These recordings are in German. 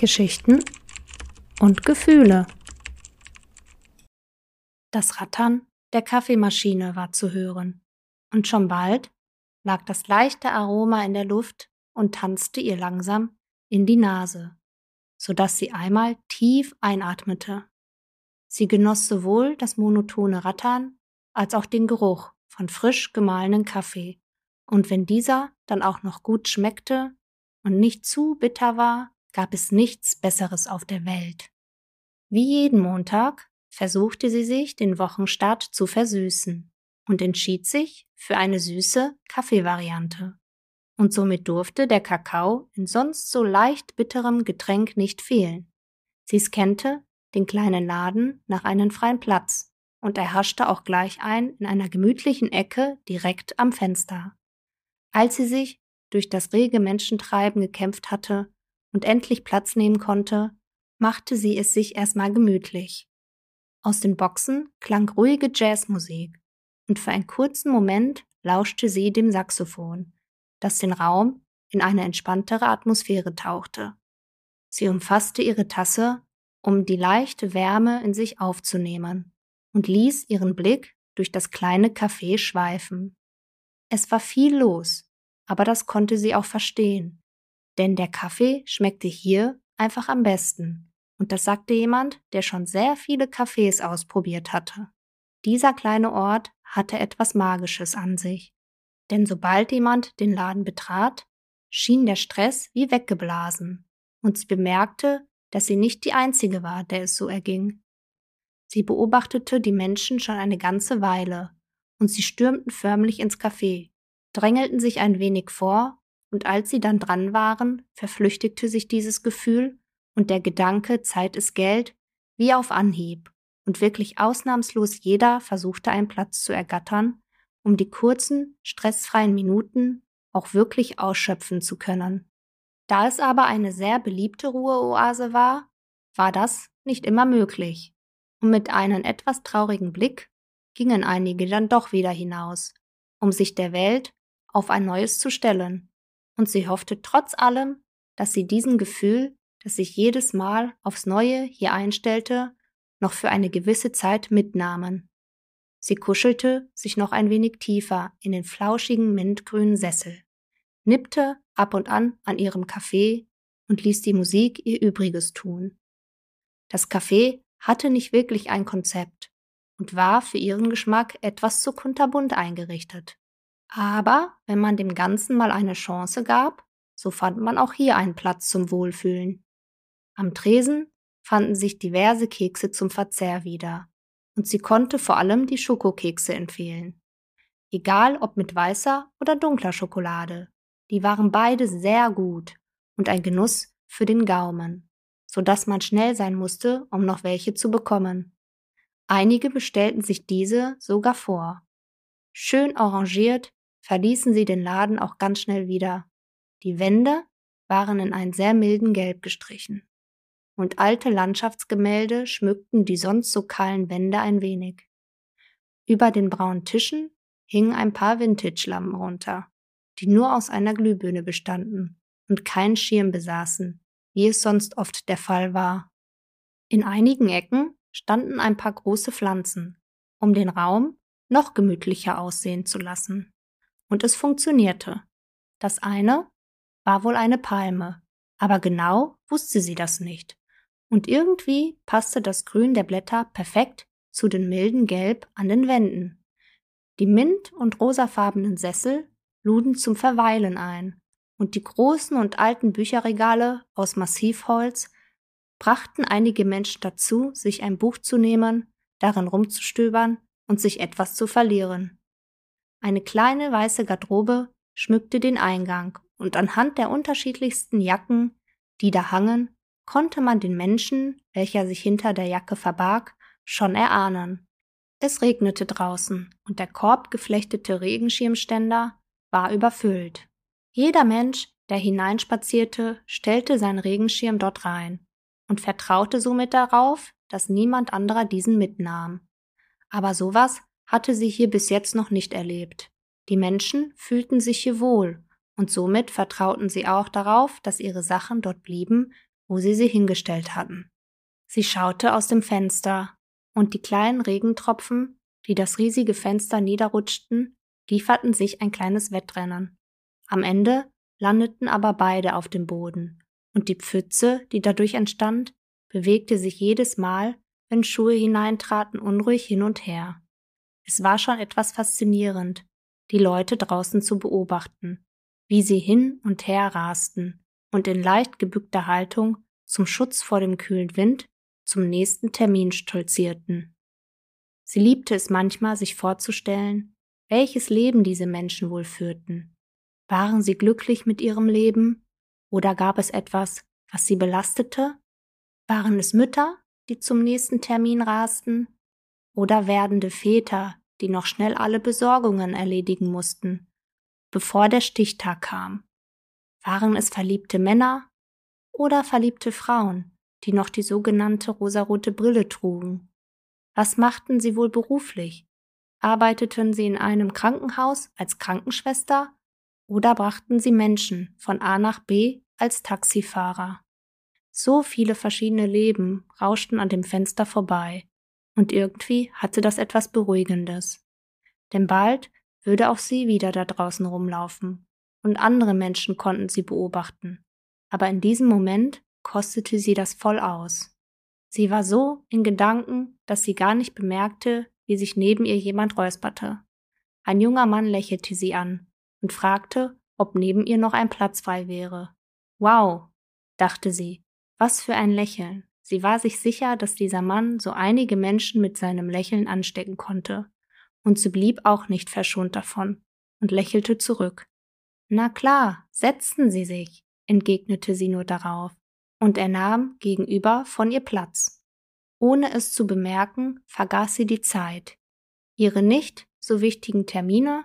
Geschichten und Gefühle. Das Rattern der Kaffeemaschine war zu hören, und schon bald lag das leichte Aroma in der Luft und tanzte ihr langsam in die Nase, so dass sie einmal tief einatmete. Sie genoss sowohl das monotone Rattern als auch den Geruch von frisch gemahlenen Kaffee, und wenn dieser dann auch noch gut schmeckte und nicht zu bitter war, gab es nichts Besseres auf der Welt. Wie jeden Montag versuchte sie sich den Wochenstart zu versüßen und entschied sich für eine süße Kaffeevariante. Und somit durfte der Kakao in sonst so leicht bitterem Getränk nicht fehlen. Sie scannte den kleinen Laden nach einem freien Platz und erhaschte auch gleich ein in einer gemütlichen Ecke direkt am Fenster. Als sie sich durch das rege Menschentreiben gekämpft hatte und endlich Platz nehmen konnte, machte sie es sich erstmal gemütlich. Aus den Boxen klang ruhige Jazzmusik und für einen kurzen Moment lauschte sie dem Saxophon, das den Raum in eine entspanntere Atmosphäre tauchte. Sie umfasste ihre Tasse, um die leichte Wärme in sich aufzunehmen und ließ ihren Blick durch das kleine Café schweifen. Es war viel los, aber das konnte sie auch verstehen, denn der Kaffee schmeckte hier einfach am besten. Und das sagte jemand, der schon sehr viele Cafés ausprobiert hatte. Dieser kleine Ort hatte etwas Magisches an sich. Denn sobald jemand den Laden betrat, schien der Stress wie weggeblasen. Und sie bemerkte, dass sie nicht die Einzige war, der es so erging. Sie beobachtete die Menschen schon eine ganze Weile, und sie stürmten förmlich ins Café, drängelten sich ein wenig vor, und als sie dann dran waren, verflüchtigte sich dieses Gefühl und der Gedanke, Zeit ist Geld, wie auf Anhieb, und wirklich ausnahmslos jeder versuchte einen Platz zu ergattern, um die kurzen, stressfreien Minuten auch wirklich ausschöpfen zu können. Da es aber eine sehr beliebte Ruheoase war, war das nicht immer möglich, und mit einem etwas traurigen Blick gingen einige dann doch wieder hinaus, um sich der Welt auf ein neues zu stellen, und sie hoffte trotz allem, dass sie diesem Gefühl das sich jedes Mal aufs Neue hier einstellte, noch für eine gewisse Zeit mitnahmen. Sie kuschelte sich noch ein wenig tiefer in den flauschigen mintgrünen Sessel, nippte ab und an an ihrem Kaffee und ließ die Musik ihr Übriges tun. Das Café hatte nicht wirklich ein Konzept und war für ihren Geschmack etwas zu kunterbunt eingerichtet. Aber wenn man dem Ganzen mal eine Chance gab, so fand man auch hier einen Platz zum Wohlfühlen. Am Tresen fanden sich diverse Kekse zum Verzehr wieder, und sie konnte vor allem die Schokokekse empfehlen. Egal ob mit weißer oder dunkler Schokolade, die waren beide sehr gut und ein Genuss für den Gaumen, so dass man schnell sein musste, um noch welche zu bekommen. Einige bestellten sich diese sogar vor. Schön arrangiert verließen sie den Laden auch ganz schnell wieder. Die Wände waren in einen sehr milden Gelb gestrichen und alte Landschaftsgemälde schmückten die sonst so kahlen Wände ein wenig. Über den braunen Tischen hingen ein paar Vintage-Lampen runter, die nur aus einer Glühbirne bestanden und keinen Schirm besaßen, wie es sonst oft der Fall war. In einigen Ecken standen ein paar große Pflanzen, um den Raum noch gemütlicher aussehen zu lassen. Und es funktionierte. Das eine war wohl eine Palme, aber genau wusste sie das nicht und irgendwie passte das Grün der Blätter perfekt zu dem milden Gelb an den Wänden. Die mint- und rosafarbenen Sessel luden zum Verweilen ein, und die großen und alten Bücherregale aus Massivholz brachten einige Menschen dazu, sich ein Buch zu nehmen, darin rumzustöbern und sich etwas zu verlieren. Eine kleine weiße Garderobe schmückte den Eingang, und anhand der unterschiedlichsten Jacken, die da hangen, konnte man den Menschen, welcher sich hinter der Jacke verbarg, schon erahnen. Es regnete draußen und der korbgeflechtete Regenschirmständer war überfüllt. Jeder Mensch, der hineinspazierte, stellte seinen Regenschirm dort rein und vertraute somit darauf, dass niemand anderer diesen mitnahm. Aber sowas hatte sie hier bis jetzt noch nicht erlebt. Die Menschen fühlten sich hier wohl und somit vertrauten sie auch darauf, dass ihre Sachen dort blieben, wo sie sie hingestellt hatten. Sie schaute aus dem Fenster, und die kleinen Regentropfen, die das riesige Fenster niederrutschten, lieferten sich ein kleines Wettrennen. Am Ende landeten aber beide auf dem Boden, und die Pfütze, die dadurch entstand, bewegte sich jedes Mal, wenn Schuhe hineintraten, unruhig hin und her. Es war schon etwas faszinierend, die Leute draußen zu beobachten, wie sie hin und her rasten und in leicht gebückter Haltung zum Schutz vor dem kühlen Wind zum nächsten Termin stolzierten. Sie liebte es manchmal, sich vorzustellen, welches Leben diese Menschen wohl führten. Waren sie glücklich mit ihrem Leben oder gab es etwas, was sie belastete? Waren es Mütter, die zum nächsten Termin rasten? Oder werdende Väter, die noch schnell alle Besorgungen erledigen mussten, bevor der Stichtag kam? Waren es verliebte Männer oder verliebte Frauen, die noch die sogenannte rosarote Brille trugen. Was machten sie wohl beruflich? Arbeiteten sie in einem Krankenhaus als Krankenschwester oder brachten sie Menschen von A nach B als Taxifahrer? So viele verschiedene Leben rauschten an dem Fenster vorbei, und irgendwie hatte das etwas Beruhigendes. Denn bald würde auch sie wieder da draußen rumlaufen, und andere Menschen konnten sie beobachten. Aber in diesem Moment kostete sie das voll aus. Sie war so in Gedanken, dass sie gar nicht bemerkte, wie sich neben ihr jemand räusperte. Ein junger Mann lächelte sie an und fragte, ob neben ihr noch ein Platz frei wäre. Wow, dachte sie, was für ein Lächeln. Sie war sich sicher, dass dieser Mann so einige Menschen mit seinem Lächeln anstecken konnte, und sie blieb auch nicht verschont davon und lächelte zurück. Na klar, setzten Sie sich, entgegnete sie nur darauf und er nahm gegenüber von ihr Platz. Ohne es zu bemerken, vergaß sie die Zeit, ihre nicht so wichtigen Termine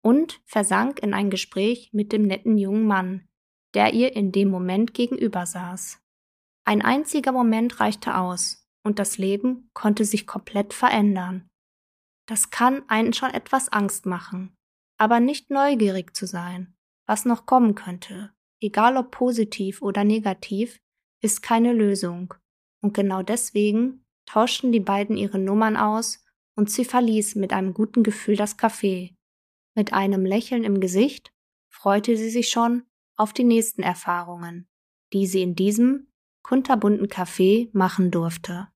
und versank in ein Gespräch mit dem netten jungen Mann, der ihr in dem Moment gegenüber saß. Ein einziger Moment reichte aus, und das Leben konnte sich komplett verändern. Das kann einen schon etwas Angst machen, aber nicht neugierig zu sein, was noch kommen könnte, egal ob positiv oder negativ, ist keine Lösung. Und genau deswegen tauschten die beiden ihre Nummern aus und sie verließ mit einem guten Gefühl das Café. Mit einem Lächeln im Gesicht freute sie sich schon auf die nächsten Erfahrungen, die sie in diesem kunterbunten Café machen durfte.